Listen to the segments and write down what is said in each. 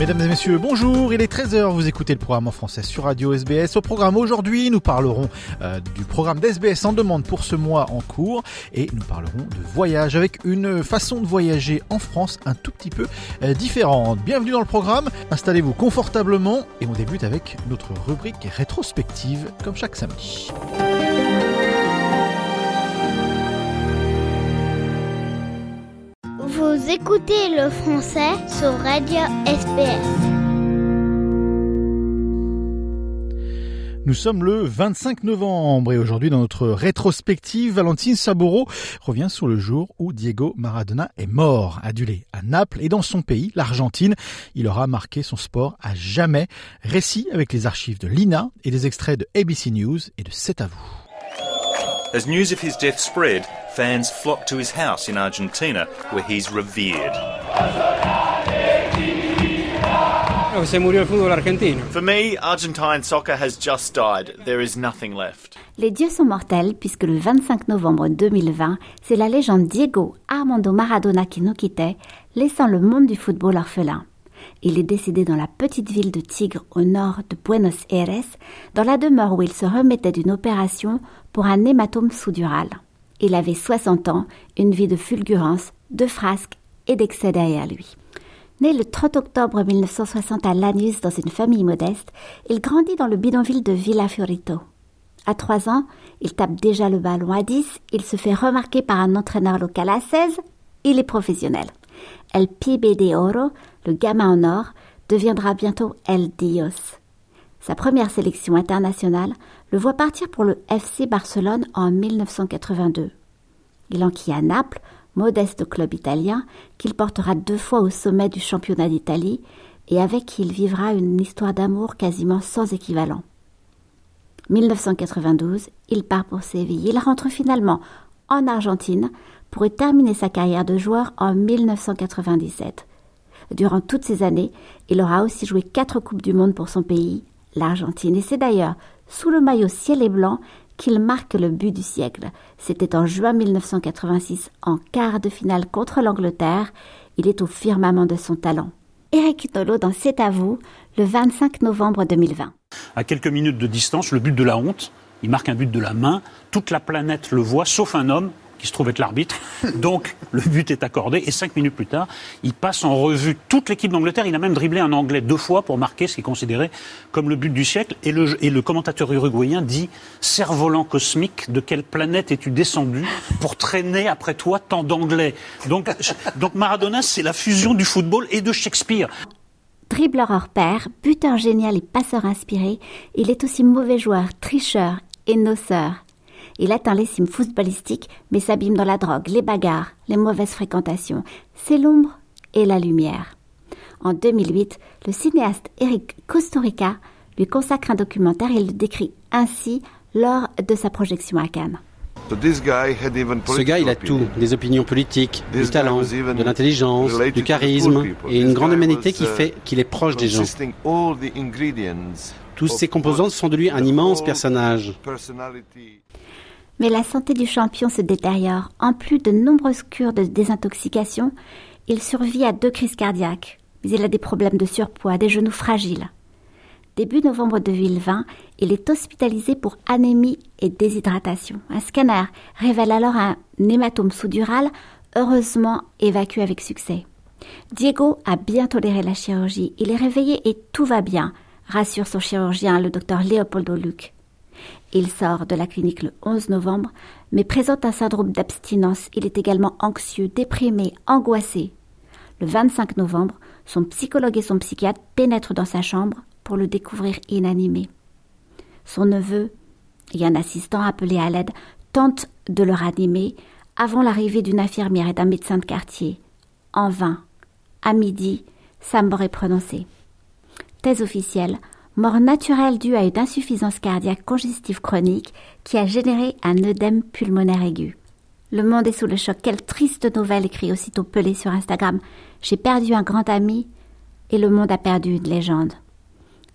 Mesdames et messieurs, bonjour, il est 13h, vous écoutez le programme en français sur Radio SBS. Au programme aujourd'hui, nous parlerons euh, du programme d'SBS en demande pour ce mois en cours et nous parlerons de voyage avec une façon de voyager en France un tout petit peu euh, différente. Bienvenue dans le programme, installez-vous confortablement et on débute avec notre rubrique rétrospective comme chaque samedi. Vous écoutez le français sur Radio SBS. Nous sommes le 25 novembre et aujourd'hui dans notre rétrospective, Valentine Saboro revient sur le jour où Diego Maradona est mort, adulé à Naples et dans son pays, l'Argentine. Il aura marqué son sport à jamais. Récit avec les archives de l'INA et des extraits de ABC News et de C'est à vous. As news of his death spread, fans flocked to his house in Argentina, where he's revered. Oh, se murió el fútbol argentino. For me, Argentine soccer has just died. There is nothing left. Les dieux sont mortels puisque le 25 novembre 2020, c'est la légende Diego Armando Maradona qui nous quittait, laissant le monde du football orphelin. Il est décédé dans la petite ville de Tigre au nord de Buenos Aires, dans la demeure où il se remettait d'une opération pour un hématome sous-dural. Il avait 60 ans, une vie de fulgurance, de frasques et d'excès derrière lui. Né le 30 octobre 1960 à Lanus dans une famille modeste, il grandit dans le bidonville de Villa Fiorito. À 3 ans, il tape déjà le ballon à 10, il se fait remarquer par un entraîneur local à 16, il est professionnel. El Pibe de Oro, le gamin en or, deviendra bientôt El Dios. Sa première sélection internationale le voit partir pour le FC Barcelone en 1982. Il enquille à Naples, modeste club italien, qu'il portera deux fois au sommet du championnat d'Italie et avec qui il vivra une histoire d'amour quasiment sans équivalent. 1992, il part pour Séville. Il rentre finalement en Argentine pour y terminer sa carrière de joueur en 1997. Durant toutes ces années, il aura aussi joué quatre Coupes du Monde pour son pays, l'Argentine. Et c'est d'ailleurs sous le maillot ciel et blanc qu'il marque le but du siècle. C'était en juin 1986, en quart de finale contre l'Angleterre. Il est au firmament de son talent. Eric Tolo dans C'est à vous, le 25 novembre 2020. À quelques minutes de distance, le but de la honte, il marque un but de la main, toute la planète le voit, sauf un homme, qui se trouve être l'arbitre. Donc, le but est accordé. Et cinq minutes plus tard, il passe en revue toute l'équipe d'Angleterre. Il a même dribblé un Anglais deux fois pour marquer ce qui est considéré comme le but du siècle. Et le, commentateur uruguayen dit Cerf-volant cosmique, de quelle planète es-tu descendu pour traîner après toi tant d'Anglais? Donc, donc Maradona, c'est la fusion du football et de Shakespeare. Dribbleur hors pair, buteur génial et passeur inspiré, il est aussi mauvais joueur, tricheur et noceur. Il atteint les cimes footballistiques, mais s'abîme dans la drogue, les bagarres, les mauvaises fréquentations. C'est l'ombre et la lumière. En 2008, le cinéaste Eric Kusturica lui consacre un documentaire et le décrit ainsi lors de sa projection à Cannes. Ce gars, il a tout, des opinions politiques, du talent, de l'intelligence, du charisme et une grande humanité qui fait qu'il est proche des gens. Tous ces composants sont de lui un immense personnage. Mais la santé du champion se détériore. En plus de nombreuses cures de désintoxication, il survit à deux crises cardiaques. Mais il a des problèmes de surpoids, des genoux fragiles. Début novembre 2020, il est hospitalisé pour anémie et déshydratation. Un scanner révèle alors un hématome sous-dural, heureusement évacué avec succès. Diego a bien toléré la chirurgie. Il est réveillé et tout va bien, rassure son chirurgien, le docteur Leopoldo Luc. Il sort de la clinique le 11 novembre, mais présente un syndrome d'abstinence. Il est également anxieux, déprimé, angoissé. Le 25 novembre, son psychologue et son psychiatre pénètrent dans sa chambre pour le découvrir inanimé. Son neveu et un assistant appelé à l'aide tentent de le ranimer avant l'arrivée d'une infirmière et d'un médecin de quartier. En vain. À midi, sa mort est prononcée. Thèse officielle, mort naturelle due à une insuffisance cardiaque congestive chronique qui a généré un œdème pulmonaire aigu. Le monde est sous le choc. Quelle triste nouvelle, écrit aussitôt Pelé sur Instagram. J'ai perdu un grand ami et le monde a perdu une légende.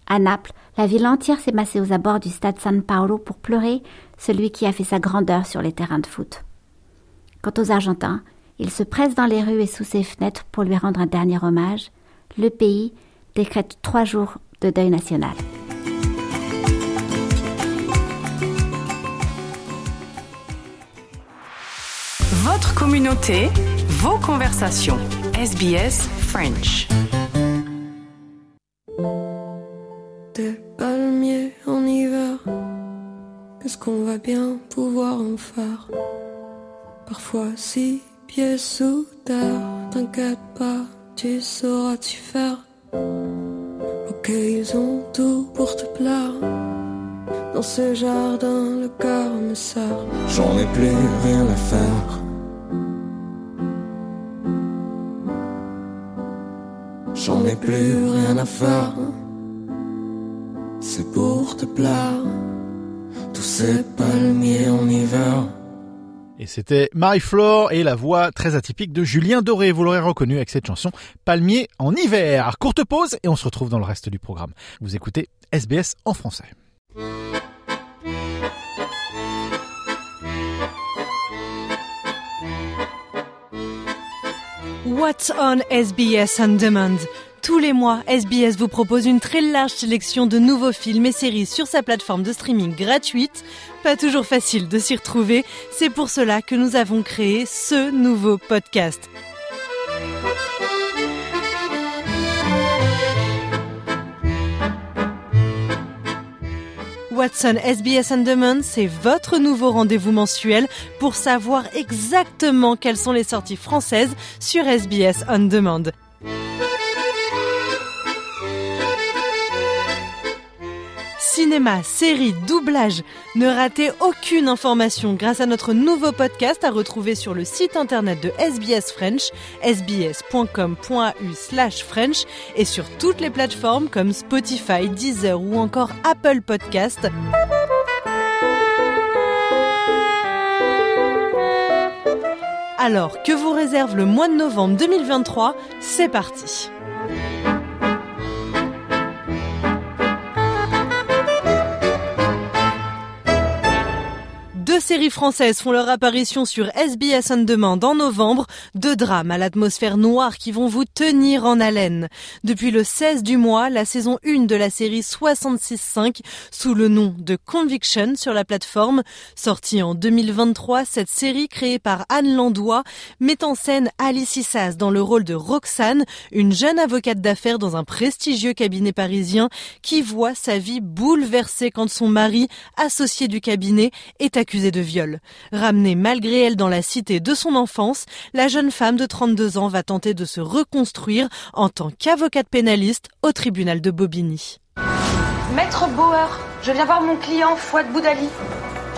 À Naples, la ville entière s'est massée aux abords du stade San Paolo pour pleurer celui qui a fait sa grandeur sur les terrains de foot. Quant aux Argentins, ils se pressent dans les rues et sous ses fenêtres pour lui rendre un dernier hommage. Le pays décrète trois jours de deuil national. Votre communauté, vos conversations. SBS French. Des palmiers en hiver, qu'est-ce qu'on va bien pouvoir en faire Parfois six pieds sous terre, t'inquiète pas, tu sauras t'y faire. Ok, ils ont tout pour te plaire. Dans ce jardin, le cœur me sert. J'en ai plus rien à faire. J'en ai plus rien à faire. C'est pour te plaire. Tous ces palmiers en hiver. Et c'était Marie-Flore et la voix très atypique de Julien Doré. Vous l'aurez reconnu avec cette chanson Palmier en hiver. Courte pause et on se retrouve dans le reste du programme. Vous écoutez SBS en français. What's on SBS On Demand? Tous les mois, SBS vous propose une très large sélection de nouveaux films et séries sur sa plateforme de streaming gratuite. Pas toujours facile de s'y retrouver, c'est pour cela que nous avons créé ce nouveau podcast. Watson SBS On Demand, c'est votre nouveau rendez-vous mensuel pour savoir exactement quelles sont les sorties françaises sur SBS On Demand. Cinéma, séries, doublage. Ne ratez aucune information grâce à notre nouveau podcast à retrouver sur le site internet de SBS French, sbs.com.au French et sur toutes les plateformes comme Spotify, Deezer ou encore Apple Podcast. Alors, que vous réserve le mois de novembre 2023 C'est parti séries françaises font leur apparition sur SBS On Demand en novembre, deux drames à l'atmosphère noire qui vont vous tenir en haleine. Depuis le 16 du mois, la saison 1 de la série 66.5 sous le nom de Conviction sur la plateforme. Sortie en 2023, cette série créée par Anne Landois met en scène Alice Issas dans le rôle de Roxane, une jeune avocate d'affaires dans un prestigieux cabinet parisien qui voit sa vie bouleversée quand son mari, associé du cabinet, est accusé viol. Ramenée malgré elle dans la cité de son enfance, la jeune femme de 32 ans va tenter de se reconstruire en tant qu'avocate pénaliste au tribunal de Bobigny. Maître Bauer, je viens voir mon client Fouad Boudali.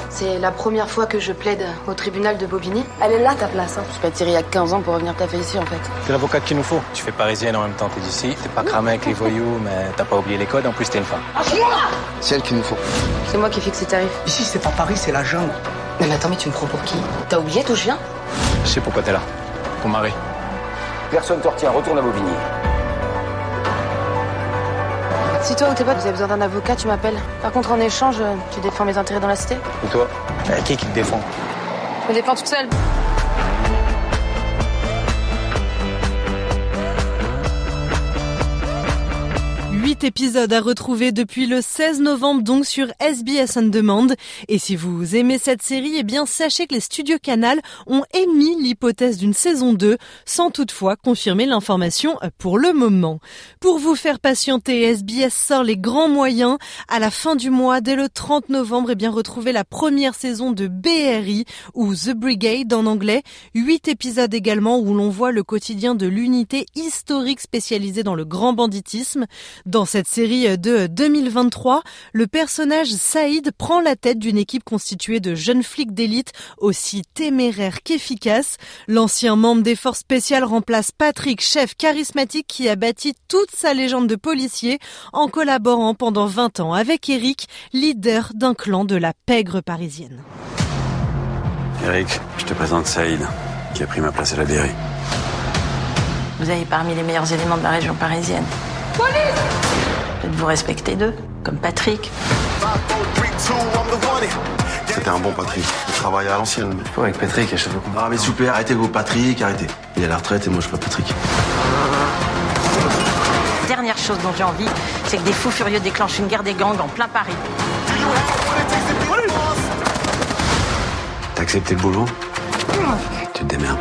C'est la première fois que je plaide au tribunal de Bobigny. Elle est là ta place. Hein. Je suis pas tirée il y a 15 ans pour revenir taffer ici en fait. C'est l'avocate qu'il nous faut. Tu fais parisienne en même temps, t'es d'ici. T'es pas cramé avec les voyous, mais t'as pas oublié les codes. En plus, t'es une femme. C'est elle qu'il nous faut. C'est moi qui fixe les tarifs. Ici, c'est pas Paris, c'est la jungle. Non mais attends, mais tu me prends pour qui? T'as oublié d'où je viens? Je sais pourquoi t'es là. Ton mari. Personne te retient. Retourne à Bobigny. Si toi ou tes potes vous avez besoin d'un avocat, tu m'appelles. Par contre, en échange, tu défends mes intérêts dans la cité Et toi euh, Qui qui te défend? Je me défends toute seule. Huit épisodes à retrouver depuis le 16 novembre donc sur SBS On Demand. Et si vous aimez cette série, eh bien sachez que les studios Canal ont émis l'hypothèse d'une saison 2 sans toutefois confirmer l'information pour le moment. Pour vous faire patienter, SBS sort les grands moyens. À la fin du mois, dès le 30 novembre, eh bien retrouvez la première saison de BRI ou The Brigade en anglais. Huit épisodes également où l'on voit le quotidien de l'unité historique spécialisée dans le grand banditisme. Dans cette série de 2023, le personnage Saïd prend la tête d'une équipe constituée de jeunes flics d'élite aussi téméraires qu'efficaces. L'ancien membre des forces spéciales remplace Patrick, chef charismatique qui a bâti toute sa légende de policier en collaborant pendant 20 ans avec Eric, leader d'un clan de la pègre parisienne. Eric, je te présente Saïd, qui a pris ma place à la BRI. Vous avez parmi les meilleurs éléments de la région parisienne. Police Vous respecter d'eux, comme Patrick. C'était un bon Patrick. Il travaillait à l'ancienne. Avec Patrick, à chaque fois Ah mais super, arrêtez vos Patrick, arrêtez. Il est à la retraite et moi je suis pas Patrick. Dernière chose dont j'ai envie, c'est que des fous furieux déclenchent une guerre des gangs en plein Paris. T'as accepté le boulot? Tu te démerdes.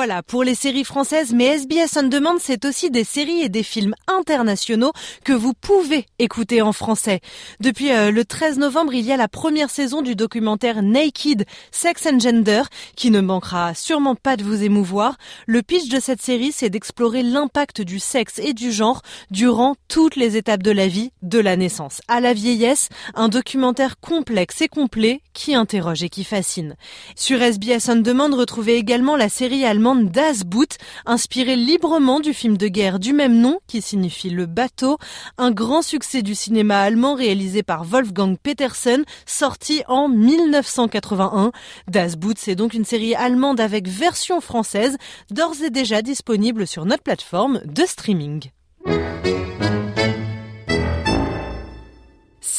Voilà pour les séries françaises, mais SBS On Demand, c'est aussi des séries et des films internationaux que vous pouvez écouter en français. Depuis euh, le 13 novembre, il y a la première saison du documentaire Naked, Sex and Gender, qui ne manquera sûrement pas de vous émouvoir. Le pitch de cette série, c'est d'explorer l'impact du sexe et du genre durant toutes les étapes de la vie, de la naissance à la vieillesse. Un documentaire complexe et complet qui interroge et qui fascine. Sur SBS On Demand, retrouvez également la série allemande Das Boot, inspirée librement du film de guerre du même nom, qui signifie le bateau, un grand succès du cinéma allemand réalisé par Wolfgang Petersen, sorti en 1981. Das Boot, c'est donc une série allemande avec version française, d'ores et déjà disponible sur notre plateforme de streaming.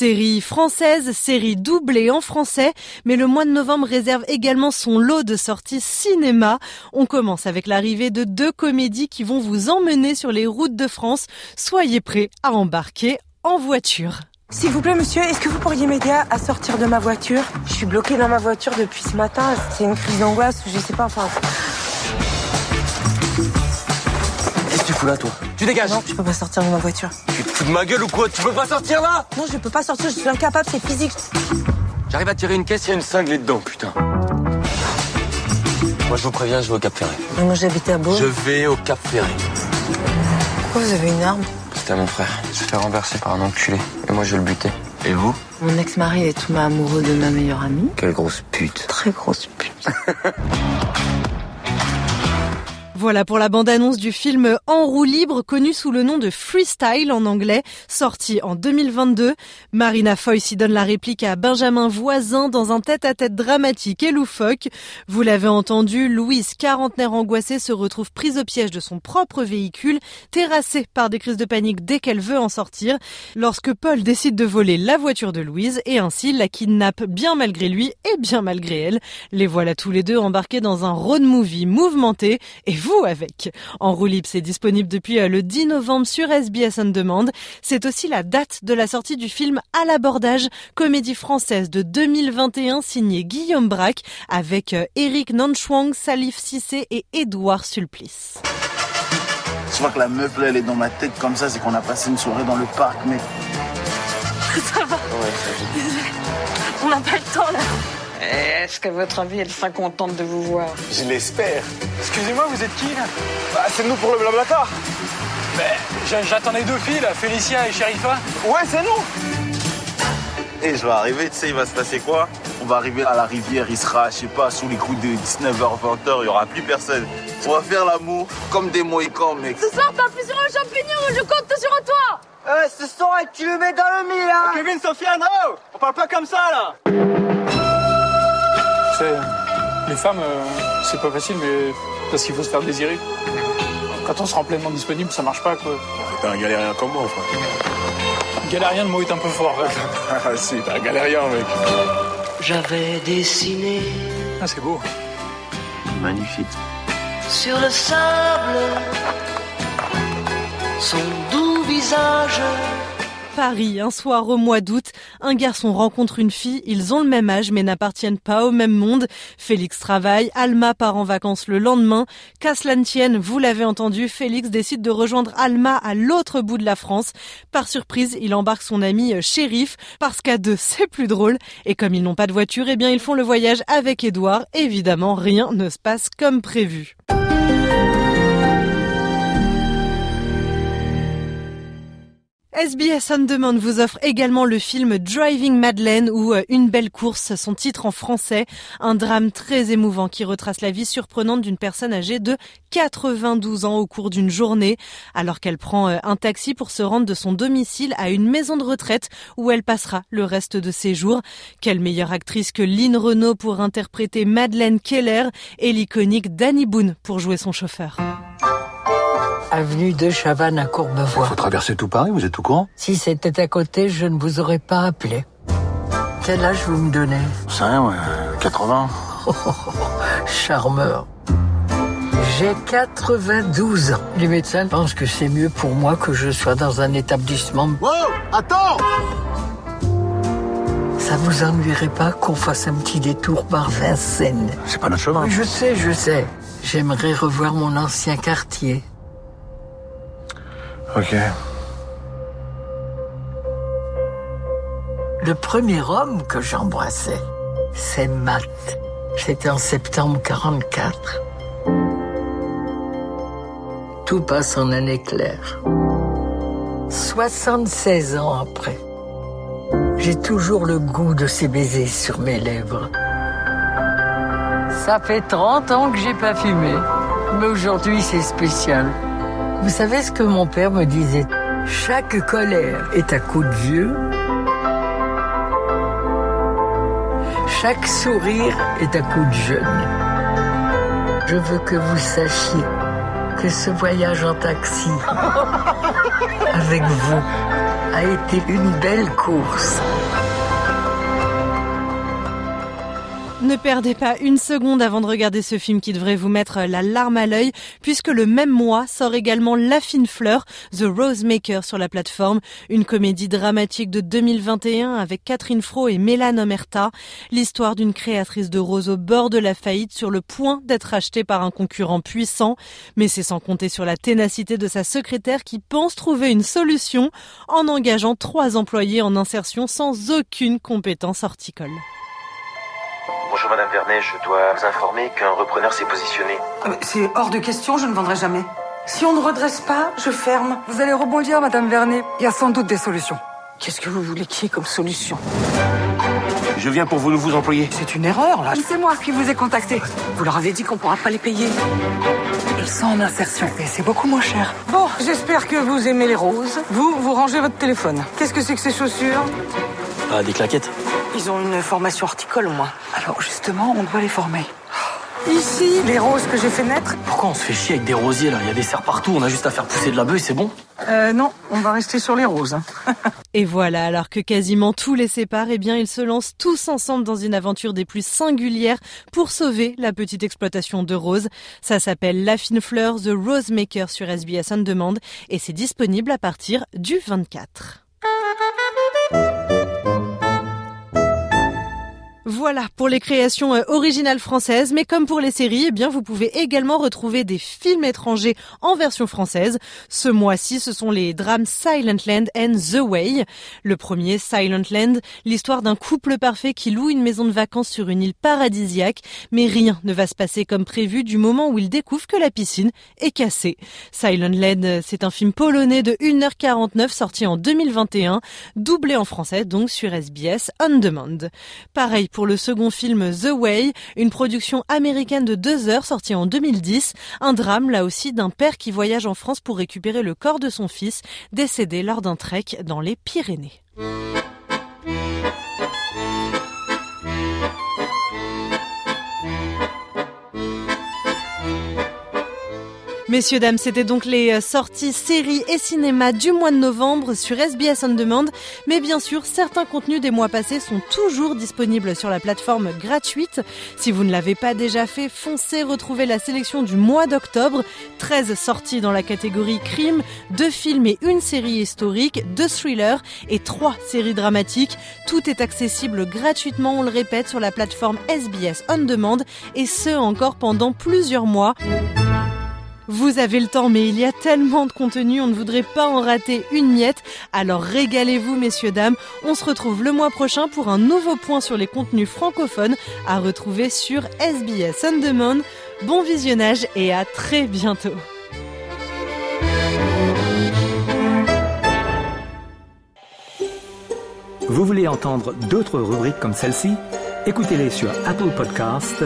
Série française, série doublée en français, mais le mois de novembre réserve également son lot de sorties cinéma. On commence avec l'arrivée de deux comédies qui vont vous emmener sur les routes de France. Soyez prêts à embarquer en voiture. S'il vous plaît, monsieur, est-ce que vous pourriez m'aider à sortir de ma voiture? Je suis bloquée dans ma voiture depuis ce matin. C'est une crise d'angoisse, je sais pas, enfin... Qu'est-ce que tu fous là, toi? Tu dégages Non, je peux pas sortir de ma voiture. Tu te fous de ma gueule ou quoi? Tu peux pas sortir là? Non, je peux pas sortir, je suis incapable, c'est physique. J'arrive à tirer une caisse, il y a une cinglée dedans, putain. Moi, je vous préviens, je vais au Cap Ferré. Mais moi, j'habitais à Beau. Je vais au Cap Ferré. Pourquoi vous avez une arme? C'était à mon frère. Il se fait renverser par un enculé. Et moi, je vais le buter. Et vous? Mon ex-mari est tombé amoureux de ma meilleure amie. Quelle grosse pute. Très grosse pute. Voilà pour la bande-annonce du film En roue libre, connu sous le nom de Freestyle en anglais, sorti en 2022. Marina Foy s'y donne la réplique à Benjamin Voisin dans un tête-à-tête dramatique et loufoque. Vous l'avez entendu, Louise, quarantenaire angoissée, se retrouve prise au piège de son propre véhicule, terrassée par des crises de panique dès qu'elle veut en sortir, lorsque Paul décide de voler la voiture de Louise et ainsi la kidnappe bien malgré lui et bien malgré elle. Les voilà tous les deux embarqués dans un road movie mouvementé et vous avec. En roue libre, c'est disponible depuis le 10 novembre sur SBS On Demand. C'est aussi la date de la sortie du film À l'abordage, comédie française de 2021 signée Guillaume Braque avec Eric Nanchwang, Salif Sissé et Édouard Sulplice. Je vois que la meuf là, elle est dans ma tête comme ça, c'est qu'on a passé une soirée dans le parc, mec. Ça va On n'a pas le temps là. Est-ce qu'à votre avis, elle sera contente de vous voir Je l'espère. Excusez-moi, vous êtes qui là Bah, c'est nous pour le blablacar. Mais j'a- j'attendais deux filles là, Félicia et Sherifa. Ouais, c'est nous. Et je vais arriver, tu sais, il va se passer quoi On va arriver à la rivière, il sera, je sais pas, sous les coups de 19h, 20h, il y aura plus personne. On va faire l'amour comme des Mohicans, mec. Ce soir, sur un champignon, je compte sur toi Eh, ce soir, tu le mets dans le mille, hein Kevin, Sofiane, oh On parle pas comme ça là Les femmes, euh, c'est pas facile, mais parce qu'il faut se faire désirer. Quand on se rend pleinement disponible, ça marche pas quoi. T'es un galérien comme moi, frère. Galérien, le mot est un peu fort. Ah si, t'es un galérien, mec. j'avais dessiné. Ah, c'est beau. Magnifique. Sur le sable, son doux visage. Paris, un soir au mois d'août, un garçon rencontre une fille, ils ont le même âge mais n'appartiennent pas au même monde. Félix travaille, Alma part en vacances le lendemain. Qu'à vous l'avez entendu, Félix décide de rejoindre Alma à l'autre bout de la France. Par surprise, il embarque son ami euh, shérif parce qu'à deux c'est plus drôle. Et comme ils n'ont pas de voiture, eh bien ils font le voyage avec Édouard. Évidemment, rien ne se passe comme prévu. SBS On Demand vous offre également le film Driving Madeleine ou euh, Une belle course, son titre en français, un drame très émouvant qui retrace la vie surprenante d'une personne âgée de 92 ans au cours d'une journée, alors qu'elle prend euh, un taxi pour se rendre de son domicile à une maison de retraite où elle passera le reste de ses jours. Quelle meilleure actrice que Lynn Renault pour interpréter Madeleine Keller et l'iconique Danny Boone pour jouer son chauffeur. Avenue de Chavannes à Courbevoie. Faut traverser tout Paris, vous êtes au courant? Si c'était à côté, je ne vous aurais pas appelé. Quel âge vous me donnez? C'est rien, ouais, 80. charmeur. J'ai 92 ans. Les médecins pensent que c'est mieux pour moi que je sois dans un établissement. Wow Attends Ça vous ennuierait pas qu'on fasse un petit détour par Vincennes? C'est pas notre chemin. Je sais, je sais. J'aimerais revoir mon ancien quartier. Ok. Le premier homme que j'embrassais, c'est Matt. C'était en septembre 44. Tout passe en un éclair. 76 ans après, j'ai toujours le goût de ses baisers sur mes lèvres. Ça fait 30 ans que j'ai pas fumé, mais aujourd'hui c'est spécial. Vous savez ce que mon père me disait? Chaque colère est un coup de vieux. Chaque sourire est un coup de jeune. Je veux que vous sachiez que ce voyage en taxi avec vous a été une belle course. Ne perdez pas une seconde avant de regarder ce film qui devrait vous mettre la larme à l'œil, puisque le même mois sort également La fine fleur, The Rose Maker sur la plateforme, une comédie dramatique de 2021 avec Catherine Fro et Mélane Omerta, l'histoire d'une créatrice de roses au bord de la faillite sur le point d'être achetée par un concurrent puissant, mais c'est sans compter sur la ténacité de sa secrétaire qui pense trouver une solution en engageant trois employés en insertion sans aucune compétence horticole. Bonjour Madame Vernet, je dois vous informer qu'un repreneur s'est positionné. Euh, C'est hors de question, je ne vendrai jamais. Si on ne redresse pas, je ferme. Vous allez rebondir, Madame Vernet. Il y a sans doute des solutions. Qu'est-ce que vous voulez qu'il y ait comme solution? Je viens pour vos nouveaux employés. C'est une erreur, là. C'est moi qui vous ai contacté. Vous leur avez dit qu'on pourra pas les payer. Ils sont en insertion et c'est beaucoup moins cher. Bon, j'espère que vous aimez les roses. Vous, vous rangez votre téléphone. Qu'est-ce que c'est que ces chaussures? Ah, des claquettes Ils ont une formation horticole, moi. Alors justement, on doit les former. Ici, les roses que j'ai fait naître. Pourquoi on se fait chier avec des rosiers là? Il y a des serres partout, on a juste à faire pousser de la bœuf et c'est bon Euh, non, on va rester sur les roses. hein. Et voilà, alors que quasiment tout les sépare, eh bien, ils se lancent tous ensemble dans une aventure des plus singulières pour sauver la petite exploitation de roses. Ça s'appelle La Fine Fleur, The Rose Maker sur SBS On Demand et c'est disponible à partir du 24. Voilà pour les créations euh, originales françaises, mais comme pour les séries, eh bien vous pouvez également retrouver des films étrangers en version française. Ce mois-ci, ce sont les drames Silent Land and The Way. Le premier, Silent Land, l'histoire d'un couple parfait qui loue une maison de vacances sur une île paradisiaque, mais rien ne va se passer comme prévu du moment où ils découvrent que la piscine est cassée. Silent Land, euh, c'est un film polonais de 1h49 sorti en 2021, doublé en français donc sur SBS On Demand. Pareil pour second film The Way, une production américaine de deux heures sortie en 2010, un drame là aussi d'un père qui voyage en France pour récupérer le corps de son fils décédé lors d'un trek dans les Pyrénées. Messieurs, dames, c'était donc les euh, sorties séries et cinéma du mois de novembre sur SBS On Demand. Mais bien sûr, certains contenus des mois passés sont toujours disponibles sur la plateforme gratuite. Si vous ne l'avez pas déjà fait, foncez retrouver la sélection du mois d'octobre. 13 sorties dans la catégorie crime, 2 films et une série historique, 2 thrillers et 3 séries dramatiques. Tout est accessible gratuitement, on le répète, sur la plateforme SBS On Demand et ce encore pendant plusieurs mois. Vous avez le temps, mais il y a tellement de contenu, on ne voudrait pas en rater une miette. Alors régalez-vous, messieurs, dames. On se retrouve le mois prochain pour un nouveau point sur les contenus francophones à retrouver sur SBS On Demand. Bon visionnage et à très bientôt. Vous voulez entendre d'autres rubriques comme celle-ci? Écoutez-les sur Apple Podcasts,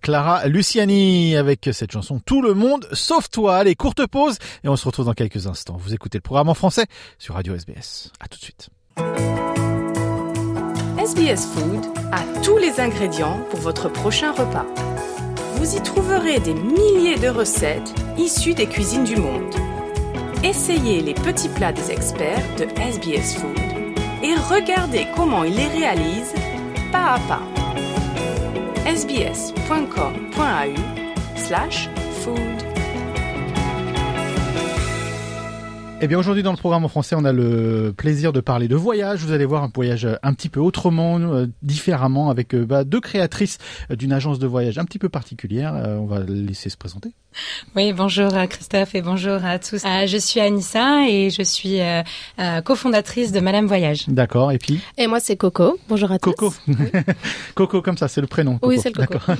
Clara Luciani avec cette chanson Tout le monde sauf toi. Allez, courte pause et on se retrouve dans quelques instants. Vous écoutez le programme en français sur Radio SBS. À tout de suite. SBS Food a tous les ingrédients pour votre prochain repas. Vous y trouverez des milliers de recettes issues des cuisines du monde. Essayez les petits plats des experts de SBS Food et regardez comment ils les réalisent pas à pas. sbs.com.au slash food. Eh bien aujourd'hui dans le programme en français, on a le plaisir de parler de voyage. Vous allez voir un voyage un petit peu autrement, euh, différemment, avec euh, bah, deux créatrices euh, d'une agence de voyage un petit peu particulière. Euh, on va laisser se présenter. Oui, bonjour à Christophe et bonjour à tous. Euh, je suis Anissa et je suis euh, euh, cofondatrice de Madame Voyage. D'accord. Et puis Et moi, c'est Coco. Bonjour à tous. Coco. Coco comme ça, c'est le prénom. Oui, Coco. c'est le Coco.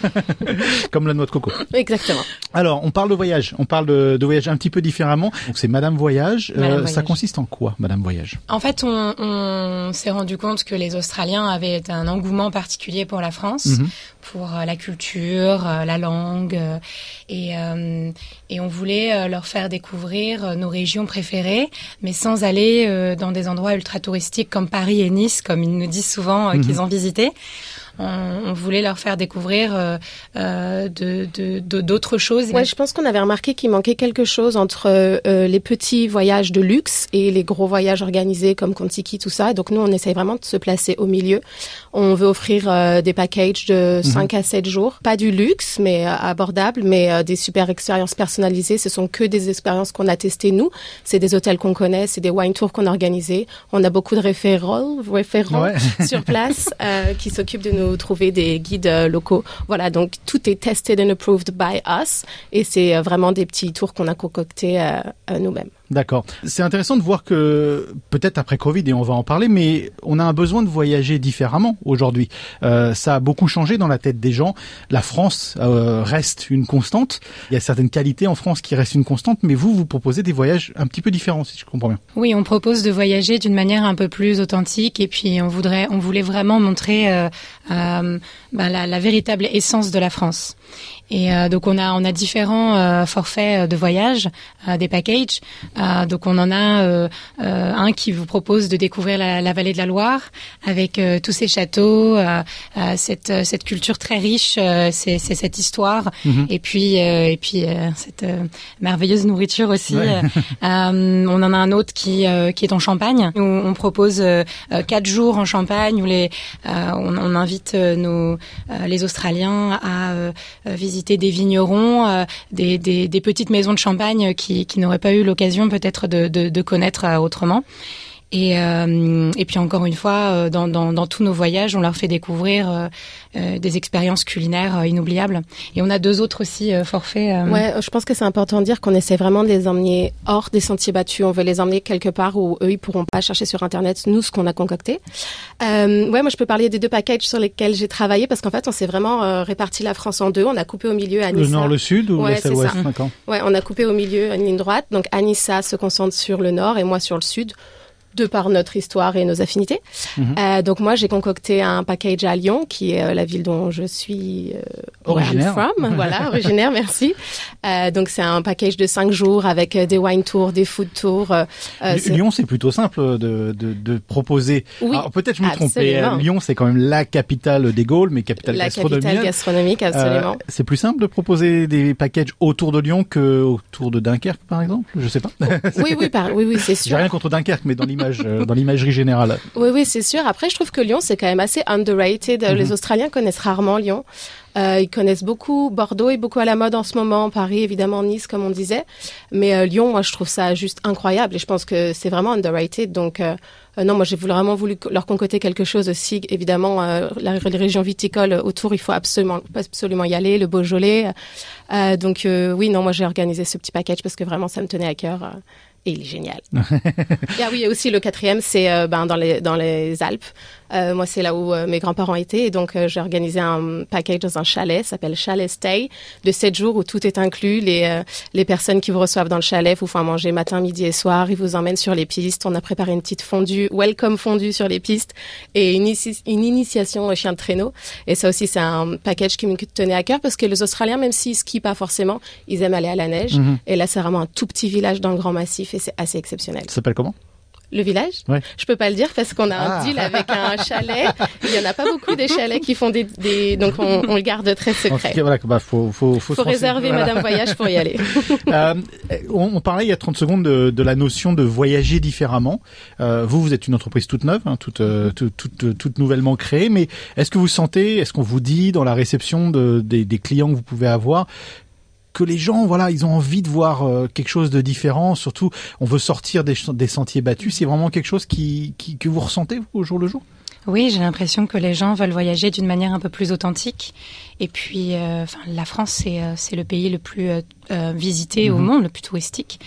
Comme la noix de coco. Exactement. Alors, on parle de voyage. On parle de, de voyage un petit peu différemment. Donc, c'est Madame Voyage. Euh, Ça consiste en quoi, Madame Voyage? En fait, on, on s'est rendu compte que les Australiens avaient un engouement particulier pour la France, Mhm. pour euh, la culture, euh, la langue, et, euh, et on voulait leur faire découvrir nos régions préférées, mais sans aller dans des endroits ultra touristiques comme Paris et Nice, comme ils nous disent souvent Mhm. qu'ils ont visité. On, on voulait leur faire découvrir euh, euh, de d'autres choses. Ouais, je pense qu'on avait remarqué qu'il manquait quelque chose entre euh, les petits voyages de luxe et les gros voyages organisés comme Contiki, tout ça. Donc nous, on essaye vraiment de se placer au milieu. On veut offrir euh, des packages de Mhm. 5 à 7 jours. Pas du luxe, mais euh, abordable, mais euh, des super expériences personnalisées. Ce sont que des expériences qu'on a testées nous. C'est des hôtels qu'on connaît, c'est des wine tours qu'on a organisés. On a beaucoup de référents, référents Ouais. sur place euh, qui s'occupent de trouver des guides euh, locaux. Voilà, donc tout est tested and approved by us et c'est euh, vraiment des petits tours qu'on a concoctés euh, nous-mêmes. D'accord. C'est intéressant de voir que peut-être après Covid et on va en parler, mais on a un besoin de voyager différemment aujourd'hui. Euh, ça a beaucoup changé dans la tête des gens. La France euh, reste une constante. Il y a certaines qualités en France qui restent une constante, mais vous vous proposez des voyages un petit peu différents, si je comprends bien. Oui, on propose de voyager d'une manière un peu plus authentique et puis on voudrait, on voulait vraiment montrer euh, euh, ben, la, la véritable essence de la France. Et euh, donc on a on a différents euh, forfaits euh, de voyage, euh, des packages. Euh, donc on en a euh, euh, un qui vous propose de découvrir la, la vallée de la Loire avec euh, tous ces châteaux, euh, euh, cette cette culture très riche, euh, c'est cette histoire Mhm. et puis euh, et puis euh, cette euh, merveilleuse nourriture aussi. Ouais. On en a un autre qui euh, qui est en Champagne. Où on propose quatre jours en Champagne où les euh, on, on invite nos euh, les Australiens à euh, euh, des vignerons, euh, des, petites maisons de champagne qui qui n'auraient pas eu l'occasion peut-être de de, de connaître euh, autrement. Et, euh, et puis encore une fois, euh, dans, dans, dans, tous nos voyages, on leur fait découvrir euh, euh des expériences culinaires inoubliables. Et on a deux autres aussi forfaits. Ouais, je pense que c'est important de dire qu'on essaie vraiment de les emmener hors des sentiers battus. On veut les emmener quelque part où eux, ils pourront pas chercher sur Internet, nous, ce qu'on a concocté. ouais, moi, je peux parler des deux packages sur lesquels j'ai travaillé parce qu'en fait, on s'est vraiment réparti la France en deux. On a coupé au milieu Anissa. Le nord, le sud ou ouais, l'ouest Ouais, on a coupé au milieu une ligne droite. Donc Anissa se concentre sur le nord et moi sur le sud de par notre histoire et nos affinités. Mhm. Euh, donc moi, j'ai concocté un package à Lyon, qui est euh, la ville dont je suis euh, originaire. From, voilà, originaire, merci. Donc c'est un package de cinq jours avec des wine tours, des food tours. Lyon, c'est plutôt simple de, de, de proposer. Oui, peut-être je me trompe. Lyon, c'est quand même la capitale des Gaules, mais capitale la gastronomique. capitale gastronomique, absolument. c'est plus simple de proposer des packages autour de Lyon que autour de Dunkerque, par exemple? Je sais pas. oui, oui, par... oui, oui, c'est sûr. J'ai rien contre Dunkerque, mais dans l'image euh, dans l'imagerie générale. Oui, oui, c'est sûr. Après, je trouve que Lyon, c'est quand même assez underrated. Mhm. Les Australiens connaissent rarement Lyon. Euh, ils connaissent beaucoup Bordeaux est beaucoup à la mode en ce moment, Paris évidemment, Nice comme on disait, mais euh, Lyon, moi je trouve ça juste incroyable et je pense que c'est vraiment underrated. Donc euh, euh non, moi j'ai vraiment voulu leur concocter quelque chose aussi. Évidemment, euh, la, les régions viticoles autour, il faut absolument absolument y aller, le Beaujolais. donc oui, non, moi j'ai organisé ce petit package parce que vraiment ça me tenait à cœur et il est génial. et ah oui, et aussi le quatrième, c'est euh, ben, dans, les, dans les Alpes. Euh, moi, c'est là où euh, mes grands-parents étaient. Et donc, j'ai organisé un package dans un chalet, s'appelle Chalet Stay, de sept jours où tout est inclus. Les, les personnes qui vous reçoivent dans le chalet vous font manger matin, midi et soir. Ils vous emmènent sur les pistes. On a préparé une petite fondue, welcome fondue sur les pistes et une, une initiation au chien de traîneau. Et ça aussi, c'est un package qui me tenait à cœur parce que les Australiens, même s'ils skient pas forcément, ils aiment aller à la neige. Mhm. Et là, c'est vraiment un tout petit village dans le grand massif c'est assez exceptionnel. Ça s'appelle comment? Le village ouais. Je peux pas le dire parce qu'on a un ah. deal avec un chalet. Il y en a pas beaucoup des chalets qui font des, des... donc on, on, le garde très secret. Il voilà, bah, faut, faut, faut, faut réserver Madame Voyage pour y aller. euh, on, on, parlait il y a 30 secondes de, de la notion de voyager différemment. Euh, vous, vous êtes une entreprise toute neuve, hein, toute, euh, toute, toute, toute, nouvellement créée, mais est-ce que vous sentez, est-ce qu'on vous dit dans la réception de, des, des clients que vous pouvez avoir que les gens, voilà, ils ont envie de voir euh, quelque chose de différent. Surtout, on veut sortir des, des sentiers battus. C'est vraiment quelque chose qui, qui, que vous ressentez vous, au jour le jour? Oui, j'ai l'impression que les gens veulent voyager d'une manière un peu plus authentique. Et puis, euh, enfin, la France, c'est euh, c'est le pays le plus visité au mhm. monde, le plus touristique.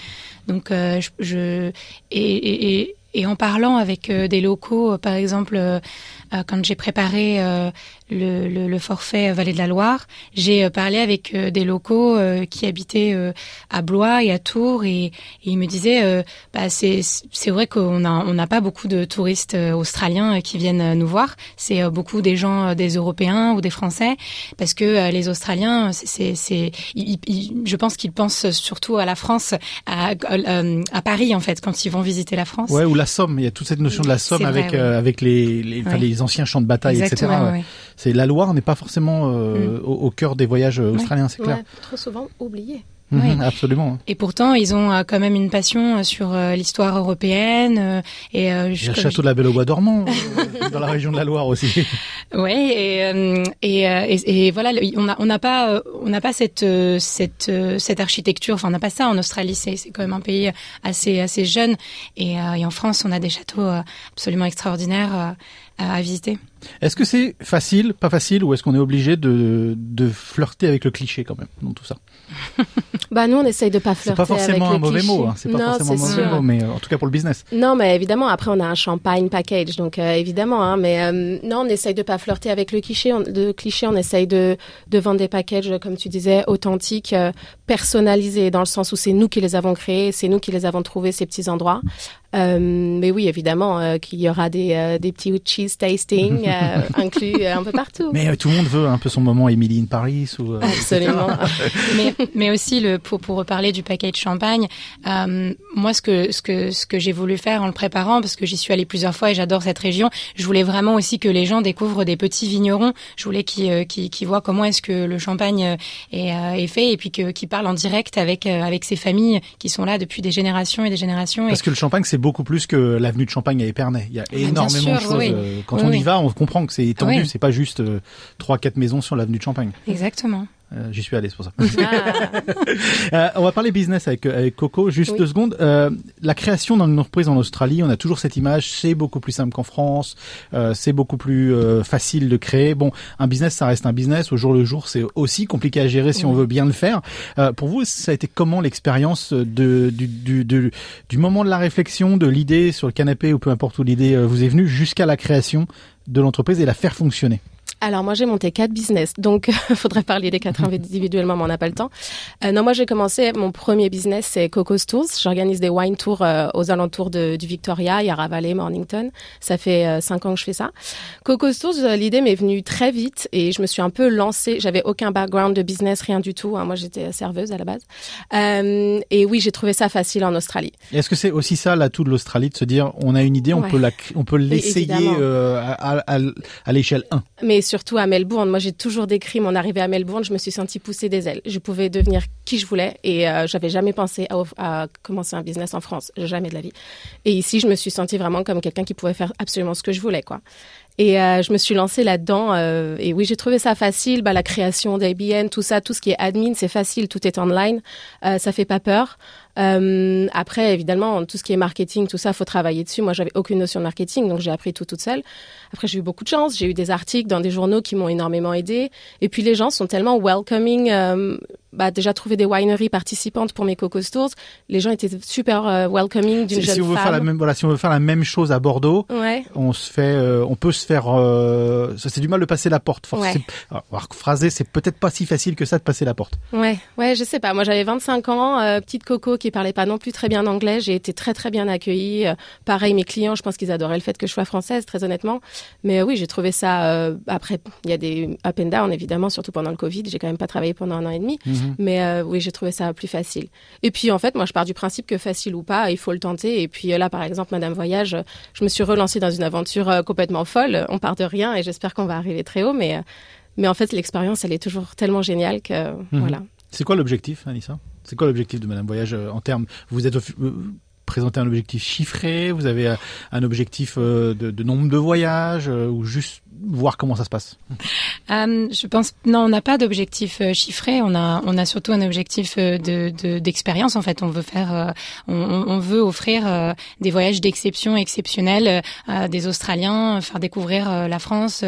Donc, je, je et, et, et, en parlant avec des locaux, par exemple, quand j'ai préparé le, le, le, forfait Vallée de la Loire, j'ai euh, parlé avec euh, des locaux euh, qui habitaient à Blois et à Tours et, et ils me disaient bah, c'est c'est vrai qu'on a on n'a pas beaucoup de touristes australiens qui viennent nous voir, c'est beaucoup des gens des Européens ou des Français parce que les Australiens c'est c'est je pense qu'ils pensent surtout à la France à, à, Paris en fait quand ils vont visiter la France. Ouais ou la Somme, il y a toute cette notion de la Somme avec avec les les, les anciens champs de bataille Exactement, etc c'est la Loire n'est pas forcément euh, mm. au, cœur des voyages euh, australiens, c'est clair. trop souvent oublié. Absolument. Et pourtant, ils ont euh, quand même une passion sur l'histoire européenne. et Il y a le château de la Belle au Bois dormant dans la région de la Loire aussi. Oui, et, et, et, voilà, on n'a on pas on n'a pas cette cette cette architecture. Enfin, on n'a pas ça en Australie. C'est c'est quand même un pays assez assez jeune. Et, et en France, on a des châteaux absolument extraordinaires à visiter. Est-ce que c'est facile, pas facile, ou est-ce qu'on est obligé de, de flirter avec le cliché quand même dans tout ça? Bah nous on essaye de pas flirter avec le cliché. C'est pas forcément un mauvais mot, hein. c'est pas forcément un mauvais mot, mais euh, en tout cas pour le business. Non, mais évidemment après on a un champagne package, donc euh, évidemment, hein, mais euh, non on essaye de pas flirter avec le cliché. On, cliché, on essaye de de vendre des packages comme tu disais authentiques, personnalisés dans le sens où c'est nous qui les avons créés, c'est nous qui les avons trouvés ces petits endroits. mais oui évidemment qu'il y aura des des petits cheese tasting inclus un peu partout. Mais tout le monde veut un peu son moment Emily in Paris ou. Absolument. mais mais aussi le pour pour reparler du paquet de champagne. Euh, moi, ce que ce que ce que j'ai voulu faire en le préparant, parce que j'y suis allée plusieurs fois et j'adore cette région, je voulais vraiment aussi que les gens découvrent des petits vignerons. Je voulais qu'ils euh, qu'ils voient comment est-ce que le champagne euh, est, euh, est fait et puis que qu'ils parlent en direct avec avec ces familles qui sont là depuis des générations et des générations. Parce que le champagne, c'est beaucoup plus que l'avenue de Champagne à Épernay. Il y a ah, énormément de choses. Quand on y va, on comprend que c'est étendu. C'est pas juste trois quatre maisons sur l'avenue de Champagne. Exactement. Euh, J'y suis allé, c'est pour ça. euh, on va parler business avec, avec Coco. Juste Oui. deux secondes. Euh, la création dans une entreprise en Australie, on a toujours cette image. C'est beaucoup plus simple qu'en France. Euh, c'est beaucoup plus euh, facile de créer. Bon, un business, ça reste un business. Au jour le jour, c'est aussi compliqué à gérer si on veut bien le faire. Euh, pour vous, ça a été comment l'expérience de, du, du, du, du moment de la réflexion, de l'idée sur le canapé ou peu importe où l'idée euh, vous est venue, jusqu'à la création de l'entreprise et la faire fonctionner? Alors moi j'ai monté quatre business, donc faudrait parler des quatre individuellement, mais on n'a pas le temps. Euh, non, moi j'ai commencé mon premier business c'est Coco's Tours. J'organise des wine tours euh, aux alentours de, du Victoria, Yarra Valley, Mornington. Ça fait euh, cinq ans que je fais ça. Coco's Tours, euh, l'idée m'est venue très vite et je me suis un peu lancée. J'avais aucun background de business, rien du tout. hein. Moi j'étais serveuse à la base. Euh, et oui, j'ai trouvé ça facile en Australie. Est-ce que c'est aussi ça l'atout de l'Australie de se dire on a une idée, on Ouais. peut la, on peut l'essayer à, à, à l'échelle 1 mais surtout à Melbourne. Moi, j'ai toujours décrit mon arrivée à Melbourne. Je me suis sentie pousser des ailes. Je pouvais devenir qui je voulais et euh, j'avais jamais pensé à, commencer un business en France, jamais de la vie. Et ici, je me suis sentie vraiment comme quelqu'un qui pouvait faire absolument ce que je voulais, quoi. Et euh, je me suis lancée là-dedans. euh, et oui, j'ai trouvé ça facile. Bah, la création d'ABN, tout ça, tout ce qui est admin, c'est facile. Tout est online. Euh, ça fait pas peur. Euh, après, évidemment, tout ce qui est marketing, tout ça, faut travailler dessus. Moi, j'avais aucune notion de marketing, donc j'ai appris tout toute seule. Après, j'ai eu beaucoup de chance. J'ai eu des articles dans des journaux qui m'ont énormément aidé. Et puis, les gens sont tellement welcoming. Euh, bah, déjà trouvé des wineries participantes pour mes Coco Tours. Les gens étaient super euh, welcoming d'une si, jeune si on veut femme. faire la même, voilà, si on veut faire la même chose à Bordeaux, Ouais. on se fait, euh, on peut se faire, euh, c'est du mal de passer la porte. Ouais. alors, alors, phraser, c'est peut-être pas si facile que ça de passer la porte. Ouais, ouais, je sais pas. Moi, j'avais 25 ans, petite coco qui parlait pas non plus très bien anglais. J'ai été très très bien accueillie. Pareil, mes clients, je pense qu'ils adoraient le fait que je sois française, très honnêtement. Mais oui, j'ai trouvé ça. euh, après, il y a des up and down évidemment, surtout pendant le Covid. J'ai quand même pas travaillé pendant un an et demi. Mhm. Mais euh, oui, j'ai trouvé ça plus facile. Et puis en fait, moi, je pars du principe que facile ou pas, il faut le tenter. Et puis là, par exemple, Madame Voyage, je me suis relancée dans une aventure euh, complètement folle. On part de rien et j'espère qu'on va arriver très haut. Mais mais en fait, l'expérience, elle est toujours tellement géniale que Mhm. voilà. C'est quoi l'objectif, Anissa? C'est quoi l'objectif de Madame Voyage en termes? Vous êtes présenté un objectif chiffré Vous avez euh, un objectif euh, de, de nombre de voyages euh, ou juste voir comment ça se passe? Euh, je pense non, on n'a pas d'objectif euh, chiffré. On a on a surtout un objectif euh, de de- d'expérience. en fait, on veut faire, on, on- veut offrir des voyages d'exception exceptionnels à des Australiens, faire découvrir la France.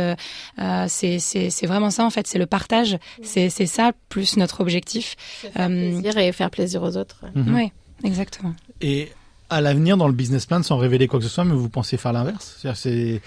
c'est c'est c'est vraiment ça en fait. C'est le partage. C'est c'est ça plus notre objectif. Euh, plaisir et faire plaisir aux autres. Mhm. Oui, exactement. Et à l'avenir, dans le business plan, sans révéler quoi que ce soit, mais vous pensez faire l'inverse? Est-ce Mm.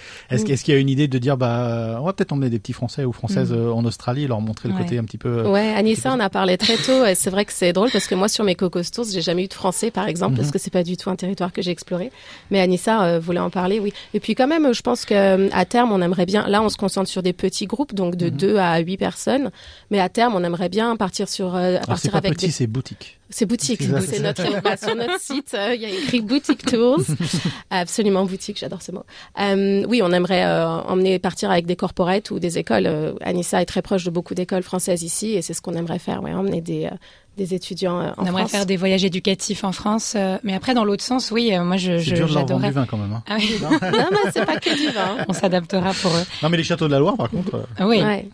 est-ce qu'il y a une idée de dire, bah, on va peut-être emmener des petits Français ou Françaises Mm. euh, en Australie et leur montrer le Ouais. côté un petit peu... euh, Ouais, Anissa, on a parlé très tôt. Et c'est vrai que c'est drôle parce que moi, sur mes Cocos Tours, j'ai jamais eu de français, par exemple, parce que c'est pas du tout un territoire que j'ai exploré. Mais Anissa euh, voulait en parler, oui. Et puis quand même, je pense que euh, à terme, on aimerait bien. Là, on se concentre sur des petits groupes, donc de. 2 à 8 personnes. Mais à terme, on aimerait bien partir sur euh, partir pas avec petit, des. c'est boutique. C'est boutique. C'est notre bah, sur notre site. euh, Il y a écrit boutique tours. Absolument boutique. J'adore ce mot. Euh, oui, on aimerait euh, emmener partir avec des corporates ou des écoles. Anissa est très proche de beaucoup d'écoles françaises ici, et c'est ce qu'on aimerait faire. Ouais, emmener des des étudiants euh, en On aimerait France. faire des voyages éducatifs en France, euh, mais après dans l'autre sens, oui, euh, moi je C'est je- dur de leur vendre j'adorais. du vin quand même. hein. Ah oui. non, mais c'est pas que du vin. On s'adaptera pour eux. Non, mais les châteaux de la Loire, par contre... euh, Ah Oui, Ouais.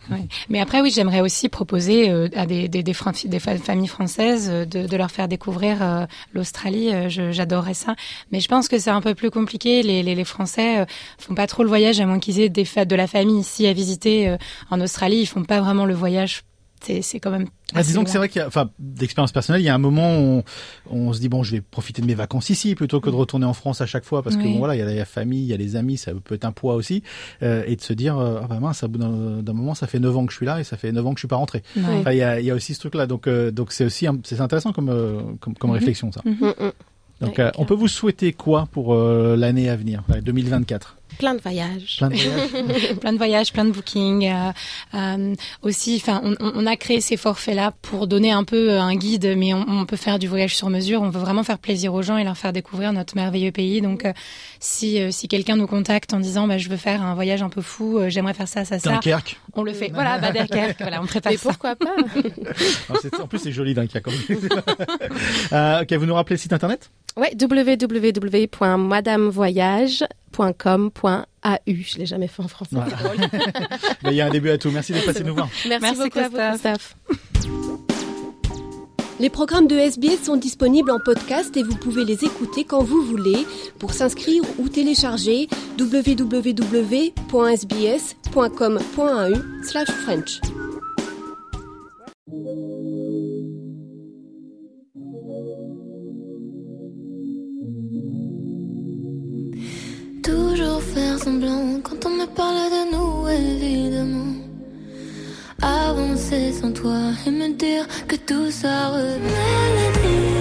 Mais après, oui, j'aimerais aussi proposer euh, à des, des, des, fran- des fa- familles françaises euh, de, de leur faire découvrir euh, l'Australie. Euh, je- J'adorerais ça. Mais je pense que c'est un peu plus compliqué. Les, les, les Français euh, font pas trop le voyage, à moins qu'ils aient des fêtes de la famille ici à visiter. euh, en Australie, ils font pas vraiment le voyage. C'est c'est quand même. Ah, assez disons que c'est vrai qu'il y a, enfin, d'expérience personnelle, il y a un moment où on, on se dit bon, je vais profiter de mes vacances ici plutôt que de retourner en France à chaque fois parce que Oui. bon, voilà, il y a la famille, il y a les amis, ça peut être un poids aussi, euh, et de se dire euh, ah bah mince, à bout d'un moment, ça fait 9 ans que je suis là et ça fait 9 ans que je suis pas rentré. Enfin, il y a, il y a aussi ce truc-là, donc euh, donc c'est aussi c'est intéressant comme euh, comme, comme Mhm. réflexion ça. Mm, mm. Donc euh, on peut vous souhaiter quoi pour euh, l'année à venir, ouais, 2024 Plein de voyages. Plein de voyages. plein de voyages, plein de bookings. euh, euh, aussi, enfin, on, on a créé ces forfaits-là pour donner un peu euh, un guide, mais on, on peut faire du voyage sur mesure. On veut vraiment faire plaisir aux gens et leur faire découvrir notre merveilleux pays. Donc, euh, si euh, si quelqu'un nous contacte en disant, bah, je veux faire un voyage un peu fou, euh, j'aimerais faire ça, ça, ça, Dunkerque. on le fait. Voilà, bah, Dunkerque, voilà, on prépare Mais ça. pourquoi pas en plus c'est joli Dunkerque. comme- euh, ok, vous nous rappelez le site internet? Ouais, www.madamevoyage Je l'ai jamais fait en français. Mais il y a un début à tout. Merci d'être passé nous voir. Merci, Merci, beaucoup à vous, Christophe. Christophe. Les programmes de SBS sont disponibles en podcast et vous pouvez les écouter quand vous voulez. Pour s'inscrire ou télécharger, www.sbs.com.au/french. semblant quand on me parle de nous, évidemment. Avancer sans toi et me dire que tout ça mélodies.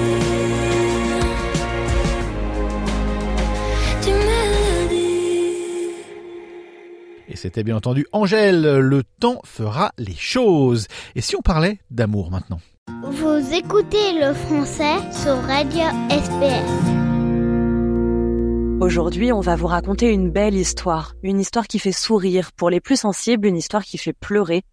Et c'était bien entendu Angèle, le temps fera les choses. Et si on parlait d'amour maintenant? Vous écoutez le français sur Radio SPS. Aujourd'hui, on va vous raconter une belle histoire, une histoire qui fait sourire pour les plus sensibles, une histoire qui fait pleurer,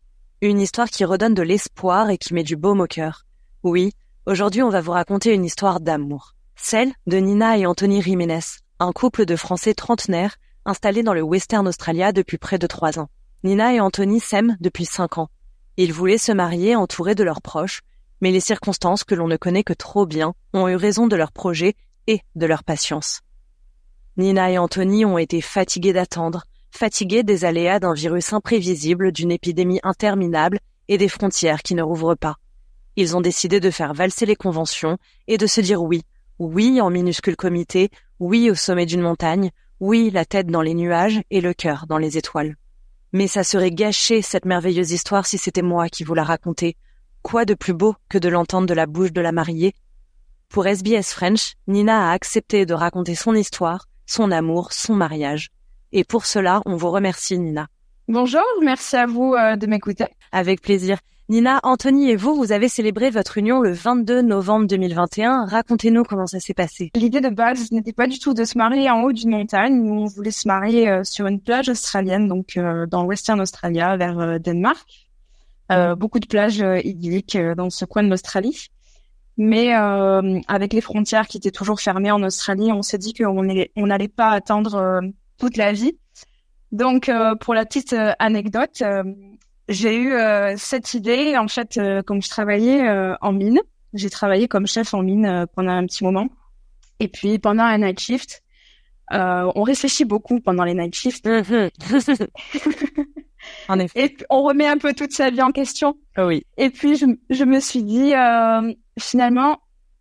une histoire qui redonne de l'espoir et qui met du baume au cœur. Oui, aujourd'hui, on va vous raconter une histoire d'amour, celle de Nina et Anthony Jiménez, un couple de Français trentenaires installés dans le Western Australia depuis près de trois ans. Nina et Anthony s'aiment depuis cinq ans. Ils voulaient se marier entourés de leurs proches, mais les circonstances que l'on ne connaît que trop bien ont eu raison de leur projet et de leur patience. Nina et Anthony ont été fatigués d'attendre, fatigués des aléas d'un virus imprévisible, d'une épidémie interminable et des frontières qui ne rouvrent pas. Ils ont décidé de faire valser les conventions et de se dire oui, oui en minuscule comité, oui au sommet d'une montagne, oui la tête dans les nuages et le cœur dans les étoiles. Mais ça serait gâcher cette merveilleuse histoire si c'était moi qui vous la racontais. Quoi de plus beau que de l'entendre de la bouche de la mariée? Pour SBS French, Nina a accepté de raconter son histoire, son amour, son mariage. Et pour cela, on vous remercie, Nina. Bonjour, merci à vous euh, de m'écouter. Avec plaisir. Nina, Anthony et vous, vous avez célébré votre union le 22 novembre 2021. Racontez-nous comment ça s'est passé. L'idée de base n'était pas du tout de se marier en haut d'une montagne. On voulait se marier euh, sur une plage australienne, donc euh, dans Western Australia, vers Danemark. Euh, beaucoup de plages idylliques dans ce coin de l'Australie. Mais euh, avec les frontières qui étaient toujours fermées en Australie, on s'est dit qu'on n'allait on pas attendre euh, toute la vie. Donc, euh, pour la petite euh, anecdote, euh, j'ai eu cette idée. En fait, comme je travaillais en mine, j'ai travaillé comme chef en mine pendant un petit moment. Et puis, pendant un night shift, euh, on réfléchit beaucoup pendant les night shifts. en effet. Et on remet un peu toute sa vie en question. Oui. Et puis, je, je me suis dit, euh, finalement,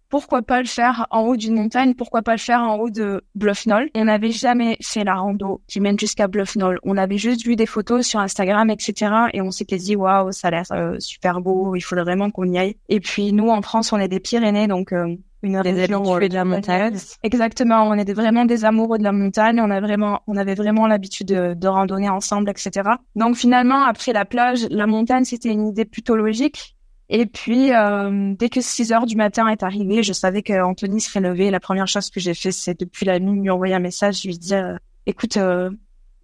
pourquoi pas le faire en haut d'une montagne? Pourquoi pas le faire en haut de Bluff Knoll On n'avait jamais fait la rando qui mène jusqu'à Bluff Knoll. On avait juste vu des photos sur Instagram, etc. Et on s'était dit, waouh, ça a l'air euh, super beau. Il faudrait vraiment qu'on y aille. Et puis, nous, en France, on est des Pyrénées, donc euh, une de la montagne. Exactement, on des- vraiment des amoureux de la montagne. On a vraiment, on avait vraiment l'habitude de, de randonner ensemble, etc. Donc finalement, après la plage, la montagne, c'était une idée plutôt logique. Et puis, euh, dès que 6 heures du matin est arrivé, je savais qu'Anthony serait levé. La première chose que j'ai fait, c'est depuis la nuit lui envoyer un message, lui dire, euh, écoute, euh,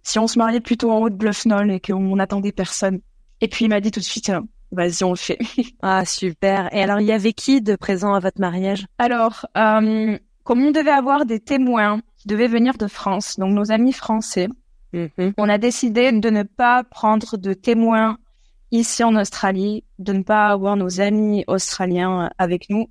si on se mariait plutôt en haut de Bluff Knoll et qu'on n'attendait personne. Et puis il m'a dit tout de suite, euh, vas-y, on le fait. Ah, super. Et alors, il y avait qui de présent à votre mariage? Alors, euh, comme on devait avoir des témoins qui devaient venir de France, donc nos amis français, on a décidé de ne pas prendre de témoins ici en Australie, de ne pas avoir nos amis australiens avec nous,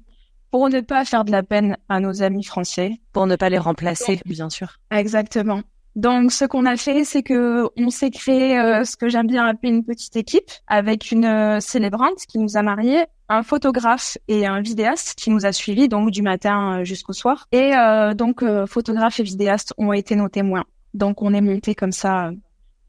pour ne pas faire de la peine à nos amis français. Pour ne pas les remplacer, bien sûr. Exactement. Donc, ce qu'on a fait, c'est que on s'est créé euh, ce que j'aime bien appeler une petite équipe avec une euh, célébrante qui nous a mariés, un photographe et un vidéaste qui nous a suivis donc du matin euh, jusqu'au soir. Et euh, donc, euh, photographe et vidéaste ont été nos témoins. Donc, on est montés comme ça euh,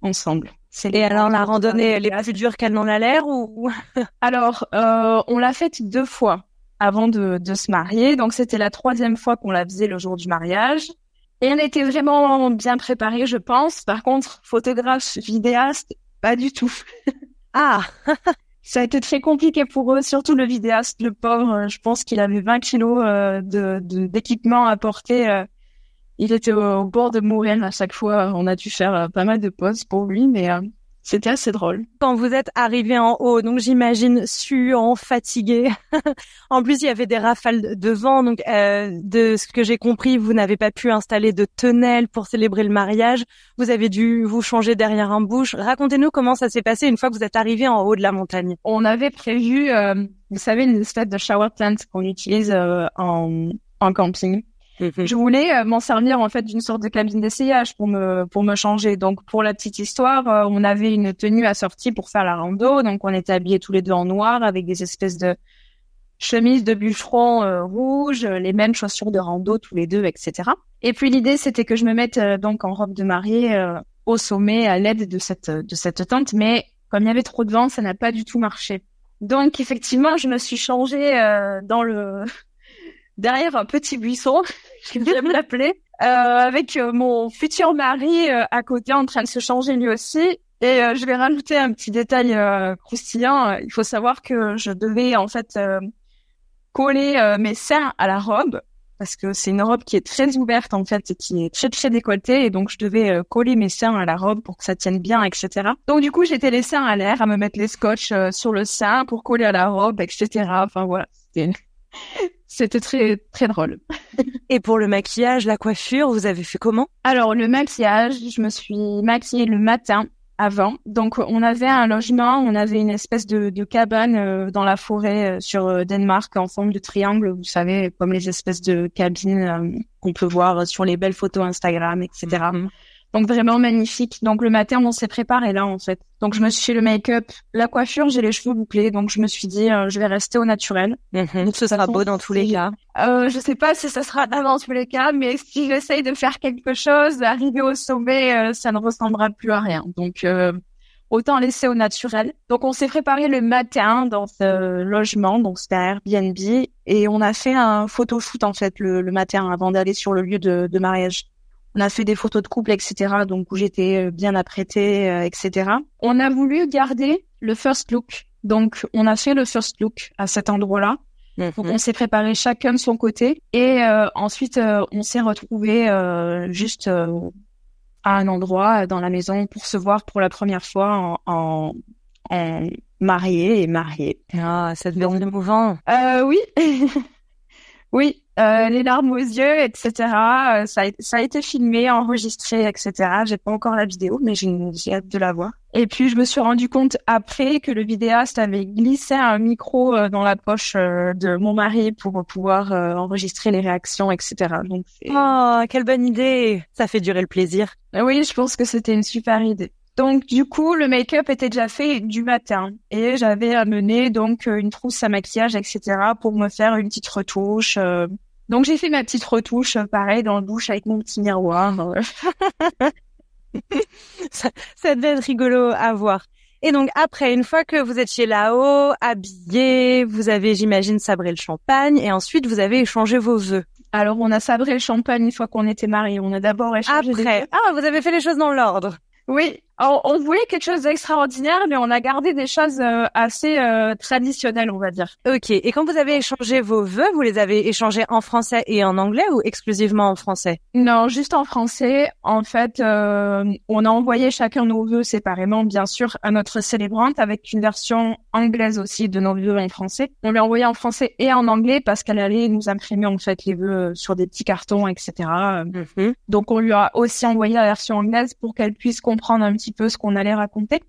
ensemble. Et alors, la randonnée, elle est plus dure qu'elle n'en a l'air ou? Alors, euh, on l'a faite deux fois avant de, de se marier. Donc, c'était la troisième fois qu'on la faisait le jour du mariage. On était vraiment bien préparés, je pense. Par contre, photographe, vidéaste, pas du tout. ah Ça a été très compliqué pour eux, surtout le vidéaste, le pauvre. Je pense qu'il avait 20 kilos euh, d'équipement à porter. euh. Il était au, bord de mourir à chaque fois. On a dû faire euh, pas mal de pauses pour lui, mais c'était assez drôle. Quand vous êtes arrivé en haut, donc j'imagine suant, fatigué. en plus, il y avait des rafales de vent, donc euh, de ce que j'ai compris, vous n'avez pas pu installer de tonnelle pour célébrer le mariage. Vous avez dû vous changer derrière un bouche. Racontez-nous comment ça s'est passé une fois que vous êtes arrivé en haut de la montagne. On avait prévu, euh, vous savez, une espèce de shower tent qu'on utilise euh, en, en camping. Mhm. Je voulais euh, m'en servir en fait d'une sorte de cabine d'essayage pour me pour me changer. Donc pour la petite histoire, euh, on avait une tenue assortie pour faire la rando. Donc on était habillés tous les deux en noir avec des espèces de chemises de bûcheron euh, rouges, les mêmes chaussures de rando tous les deux, etc. Et puis l'idée c'était que je me mette euh, donc en robe de mariée euh, au sommet à l'aide de cette de cette tente, mais comme il y avait trop de vent, ça n'a pas du tout marché. Donc effectivement, je me suis changée euh, dans le derrière un petit buisson, j'aime l'appeler, euh, avec euh, mon futur mari euh, à côté en train de se changer lui aussi. Et euh, je vais rajouter un petit détail euh, croustillant. Il faut savoir que je devais en fait euh, coller euh, mes seins à la robe parce que c'est une robe qui est très ouverte en fait et qui est très très décolletée et donc je devais coller mes seins à la robe pour que ça tienne bien etc. Donc du coup j'étais les seins à l'air à me mettre les scotch sur le sein pour coller à la robe etc. Enfin voilà c'était très très drôle. Et pour le maquillage, la coiffure, vous avez fait comment? Alors le maquillage, je me suis maquillée le matin avant. Donc on avait un logement, on avait une espèce de, de cabane euh, dans la forêt euh, sur euh, Danemark en forme de triangle, vous savez, comme les espèces de cabines euh, qu'on peut voir sur les belles photos Instagram, etc. Donc vraiment magnifique. Donc le matin, on s'est préparé là en fait. Donc je me suis fait le make-up, la coiffure, j'ai les cheveux bouclés, donc je me suis dit euh, je vais rester au naturel. Donc ce sera beau dans tous les cas. Euh, je sais pas si ça sera dans tous les cas, mais si j'essaye de faire quelque chose, arriver au sommet, euh, ça ne ressemblera plus à rien. Donc euh, autant laisser au naturel. Donc on s'est préparé le matin dans ce logement, donc c'était Airbnb, et on a fait un photoshoot en fait le, le matin avant d'aller sur le lieu de, de mariage. On a fait des photos de couple, etc. Donc où j'étais euh, bien apprêtée, euh, etc. On a voulu garder le first look. Donc on a fait le first look à cet endroit-là. Donc on s'est préparé chacun de son côté et euh, ensuite euh, on s'est retrouvé juste euh, à un endroit dans la maison pour se voir pour la première fois en, en, en marié et marié. Ah, ça devait être émouvant. Euh, oui, oui, euh, les larmes aux yeux, etc. Euh, ça, a, ça a été filmé, enregistré, etc. J'ai pas encore la vidéo, mais j'ai hâte de la voir. Et puis je me suis rendu compte après que le vidéaste avait glissé un micro euh, dans la poche euh, de mon mari pour pouvoir enregistrer les réactions, etc. Donc Oh, quelle bonne idée Ça fait durer le plaisir. oui, je pense que c'était une super idée. Donc du coup, le make-up était déjà fait du matin et j'avais amené donc une trousse à maquillage, etc. pour me faire une petite retouche. euh. Donc j'ai fait ma petite retouche, pareil, dans le douche avec mon petit miroir. ça, ça devait être rigolo à voir. Et donc après, une fois que vous étiez là-haut, habillé, vous avez, j'imagine, sabré le champagne et ensuite vous avez échangé vos vœux. Alors on a sabré le champagne une fois qu'on était mariés. On a d'abord échangé des Après, vœux. ah, vous avez fait les choses dans l'ordre. Oui, on, on voulait quelque chose d'extraordinaire, mais on a gardé des choses euh, assez euh, traditionnelles, on va dire. Ok. Et quand vous avez échangé vos vœux, vous les avez échangés en français et en anglais ou exclusivement en français? Non, juste en français. En fait, euh, on a envoyé chacun nos vœux séparément, bien sûr, à notre célébrante avec une version anglaise aussi de nos vœux en français. On l'a envoyé en français et en anglais parce qu'elle allait nous imprimer en fait les vœux sur des petits cartons, etc. Donc on lui a aussi envoyé la version anglaise pour qu'elle puisse comprendre un petit peu ce qu'on allait raconter.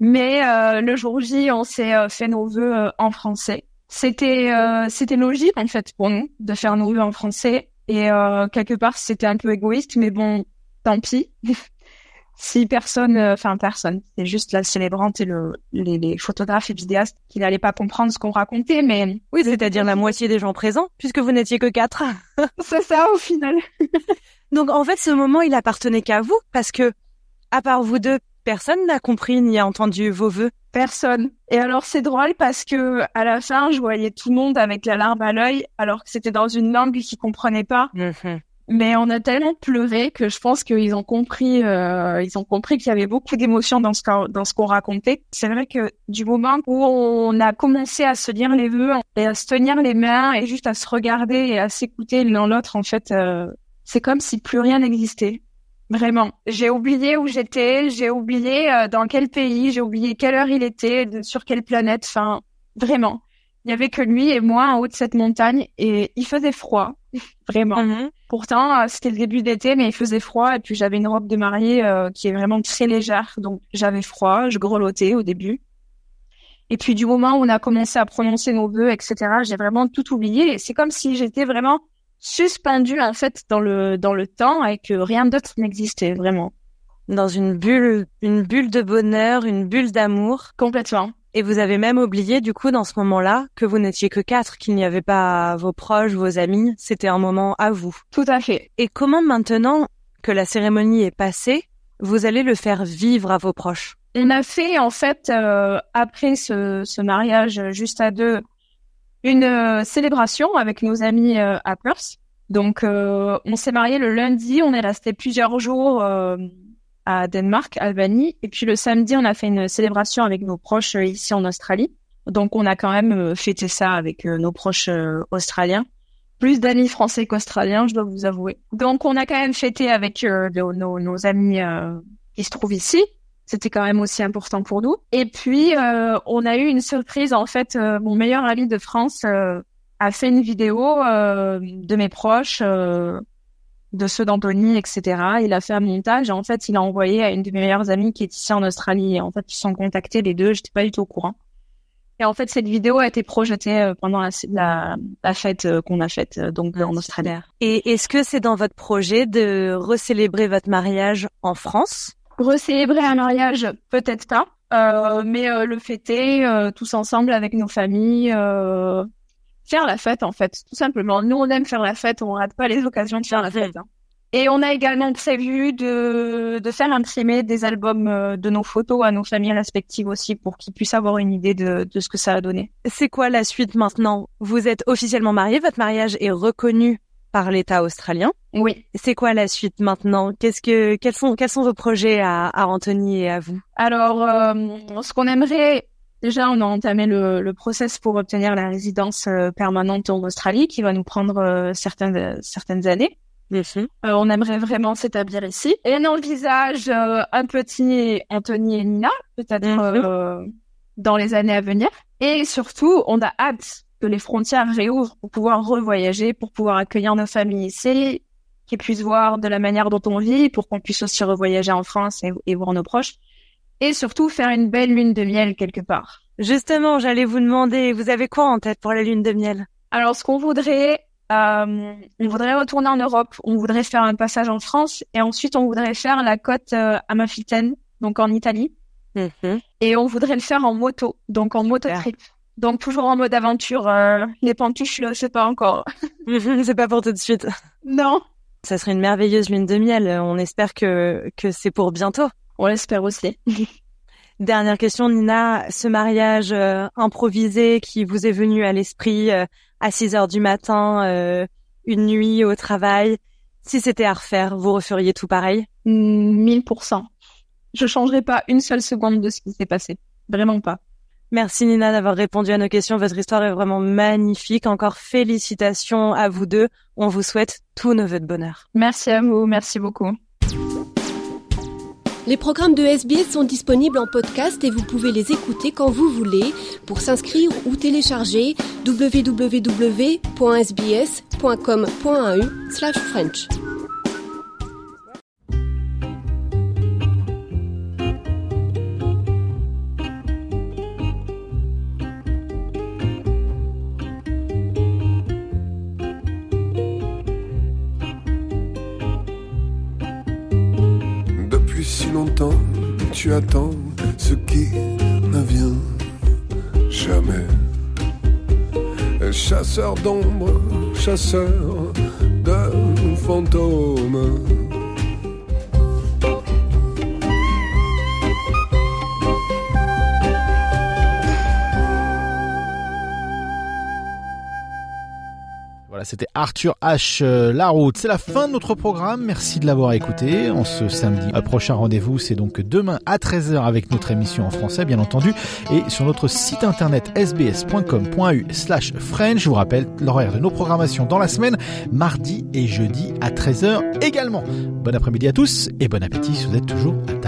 Mais euh, le jour J, on s'est euh, fait nos vœux euh, en français. C'était c'était logique en fait pour nous de faire nos vœux en français et quelque part c'était un peu égoïste, mais bon, tant pis. si personne, enfin personne, c'est juste la célébrante et le les, les photographes et vidéastes qui n'allaient pas comprendre ce qu'on racontait, mais Oui, c'est-à-dire la moitié des gens présents, puisque vous n'étiez que quatre. c'est ça au final. Donc en fait, ce moment, il appartenait qu'à vous, parce que, à part vous deux, personne n'a compris ni a entendu vos vœux. Personne. Et alors c'est drôle parce que à la fin, je voyais tout le monde avec la larme à l'œil, alors que c'était dans une langue qu'ils comprenaient pas. Mais on a tellement pleuré que je pense qu'ils ont compris, euh, ils ont compris qu'il y avait beaucoup d'émotions dans ce qu'on, dans ce qu'on racontait. C'est vrai que du moment où on a commencé à se lire les vœux et à se tenir les mains et juste à se regarder et à s'écouter l'un l'autre, en fait, euh, c'est comme si plus rien n'existait. Vraiment. J'ai oublié où j'étais, j'ai oublié euh, dans quel pays, j'ai oublié quelle heure il était, de- sur quelle planète. Enfin, vraiment. Il y avait que lui et moi en haut de cette montagne et il faisait froid, vraiment. Pourtant, euh, c'était le début d'été, mais il faisait froid et puis j'avais une robe de mariée euh, qui est vraiment très légère, donc j'avais froid, je grelottais au début. Et puis du moment où on a commencé à prononcer nos vœux, etc., j'ai vraiment tout oublié. Et c'est comme si j'étais vraiment suspendue en fait dans le dans le temps et que rien d'autre n'existait vraiment. Dans une bulle, une bulle de bonheur, une bulle d'amour. Complètement. Et vous avez même oublié, du coup, dans ce moment-là, que vous n'étiez que quatre, qu'il n'y avait pas vos proches, vos amis. C'était un moment à vous. Tout à fait. Et comment maintenant que la cérémonie est passée, vous allez le faire vivre à vos proches? On a fait en fait euh, après ce, ce mariage juste à deux une euh, célébration avec nos amis euh, à Perth. Donc euh, on s'est marié le lundi, on est resté plusieurs jours à Danemark, Albanie, et puis le samedi on a fait une célébration avec nos proches ici en Australie. Donc on a quand même fêté ça avec nos proches australiens. Plus d'amis français qu'australiens, je dois vous avouer. Donc on a quand même fêté avec nos, nos, amis qui se trouvent ici. C'était quand même aussi important pour nous. Et puis, euh, on a eu une surprise. En fait, euh, mon meilleur ami de France euh, a fait une vidéo euh, de mes proches, euh, de ceux d'Anthony, etc. Il a fait un montage. Et en fait, il a envoyé à une de mes meilleures amies qui est ici en Australie. Et en fait, ils sont contactés les deux. J'étais pas du tout au courant. Et en fait, cette vidéo a été projetée pendant la, la, la fête qu'on a faite donc en Australie. Et est-ce que c'est dans votre projet de recélébrer votre mariage en France? Recélébrer un mariage, peut-être pas, euh, mais euh, le fêter euh, tous ensemble avec nos familles, euh, faire la fête en fait, tout simplement. Nous, on aime faire la fête, on rate pas les occasions de faire la fête. hein. Et on a également prévu de, de faire imprimer des albums euh, de nos photos à nos familles respectives aussi pour qu'ils puissent avoir une idée de, de ce que ça a donné. C'est quoi la suite maintenant? Vous êtes officiellement mariés, votre mariage est reconnu par l'État australien. Oui. C'est quoi la suite maintenant? Qu'est-ce que quels sont quels sont vos projets à, à Anthony et à vous? Alors, euh, ce qu'on aimerait, déjà, on a entamé le, le process pour obtenir la résidence euh, permanente en Australie, qui va nous prendre euh, certaines certaines années. Euh, on aimerait vraiment s'établir ici. Et on envisage euh, un petit Anthony et Nina, peut-être euh, dans les années à venir. Et surtout, on a hâte que les frontières réouvrent pour pouvoir revoyager, pour pouvoir accueillir nos familles ici, qu'ils puissent voir de la manière dont on vit, pour qu'on puisse aussi revoyager en France et, et voir nos proches. Et surtout, faire une belle lune de miel quelque part. Justement, j'allais vous demander, vous avez quoi en tête pour la lune de miel? Alors, ce qu'on voudrait, euh, on voudrait retourner en Europe, on voudrait faire un passage en France, et ensuite on voudrait faire la côte euh, Amalfitaine, donc en Italie. Et on voudrait le faire en moto, donc en moto trip. Donc toujours en mode aventure. euh, les pantoufles, je sais pas encore. c'est pas pour tout de suite. Non. Ça serait une merveilleuse lune de miel. On espère que que c'est pour bientôt. On l'espère aussi. Dernière question, Nina. Ce mariage euh, improvisé qui vous est venu à l'esprit euh, à 6 heures du matin, euh, une nuit au travail, si c'était à refaire, vous referiez tout pareil? 1000%. Je changerai pas une seule seconde de ce qui s'est passé. Vraiment pas. Merci Nina d'avoir répondu à nos questions. Votre histoire est vraiment magnifique. Encore félicitations à vous deux. On vous souhaite tous nos vœux de bonheur. Merci à vous. Merci beaucoup. Les programmes de SBS sont disponibles en podcast et vous pouvez les écouter quand vous voulez. Pour s'inscrire ou télécharger, www.sbs.com.au/french. tu attends ce qui ne vient jamais. Chasseur d'ombre, chasseur de fantômes. C'était Arthur H. euh, La route. C'est la fin de notre programme. Merci de l'avoir écouté. En ce samedi, un prochain rendez-vous, c'est donc demain à 13h avec notre émission en français, bien entendu, et sur notre site internet sbs.com.u slash French. Je vous rappelle l'horaire de nos programmations dans la semaine, mardi et jeudi à 13h également. Bon après-midi à tous et bon appétit si vous êtes toujours à table.